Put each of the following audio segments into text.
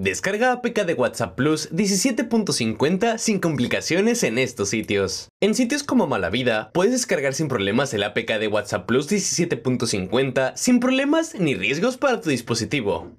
Descarga APK de WhatsApp Plus 17.50 sin complicaciones en estos sitios. En sitios como Malavida, puedes descargar sin problemas el APK de WhatsApp Plus 17.50 sin problemas ni riesgos para tu dispositivo.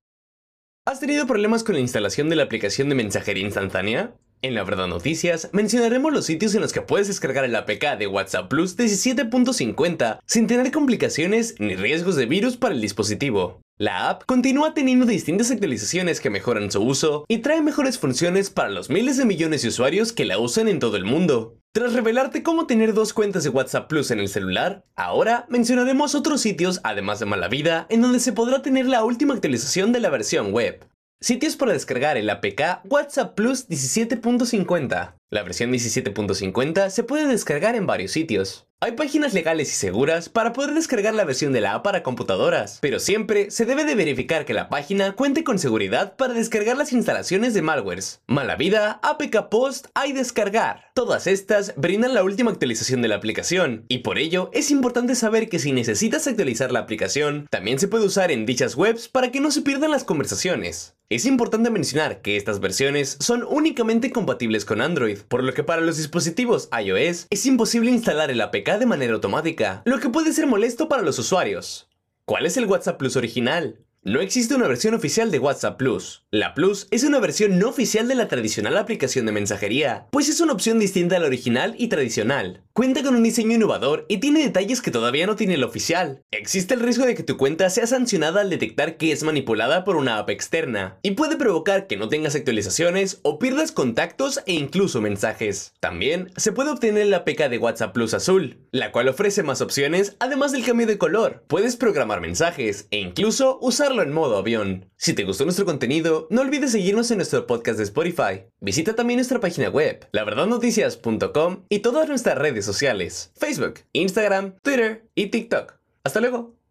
¿Has tenido problemas con la instalación de la aplicación de mensajería instantánea? En la verdad noticias mencionaremos los sitios en los que puedes descargar el APK de WhatsApp Plus 17.50 sin tener complicaciones ni riesgos de virus para el dispositivo. La app continúa teniendo distintas actualizaciones que mejoran su uso y trae mejores funciones para los miles de millones de usuarios que la usan en todo el mundo. Tras revelarte cómo tener dos cuentas de WhatsApp Plus en el celular, ahora mencionaremos otros sitios, además de Malavida, en donde se podrá tener la última actualización de la versión web. Sitios para descargar el APK WhatsApp Plus 17.50. La versión 17.50 se puede descargar en varios sitios. Hay páginas legales y seguras para poder descargar la versión de la app para computadoras, pero siempre se debe de verificar que la página cuente con seguridad para descargar las instalaciones de malwares. Malavida, APK Post, hay descargar. Todas estas brindan la última actualización de la aplicación, y por ello es importante saber que si necesitas actualizar la aplicación, también se puede usar en dichas webs para que no se pierdan las conversaciones. Es importante mencionar que estas versiones son únicamente compatibles con Android, por lo que para los dispositivos iOS es imposible instalar el APK de manera automática, lo que puede ser molesto para los usuarios. ¿Cuál es el WhatsApp Plus original? No existe una versión oficial de WhatsApp Plus. La Plus es una versión no oficial de la tradicional aplicación de mensajería, pues es una opción distinta a la original y tradicional. Cuenta con un diseño innovador y tiene detalles que todavía no tiene el oficial. Existe el riesgo de que tu cuenta sea sancionada al detectar que es manipulada por una app externa, y puede provocar que no tengas actualizaciones o pierdas contactos e incluso mensajes. También se puede obtener la APK de WhatsApp Plus azul, la cual ofrece más opciones además del cambio de color. Puedes programar mensajes e incluso usar en modo avión. Si te gustó nuestro contenido, no olvides seguirnos en nuestro podcast de Spotify. Visita también nuestra página web, laverdadnoticias.com y todas nuestras sociales, Facebook, Instagram, Twitter y TikTok. Hasta luego.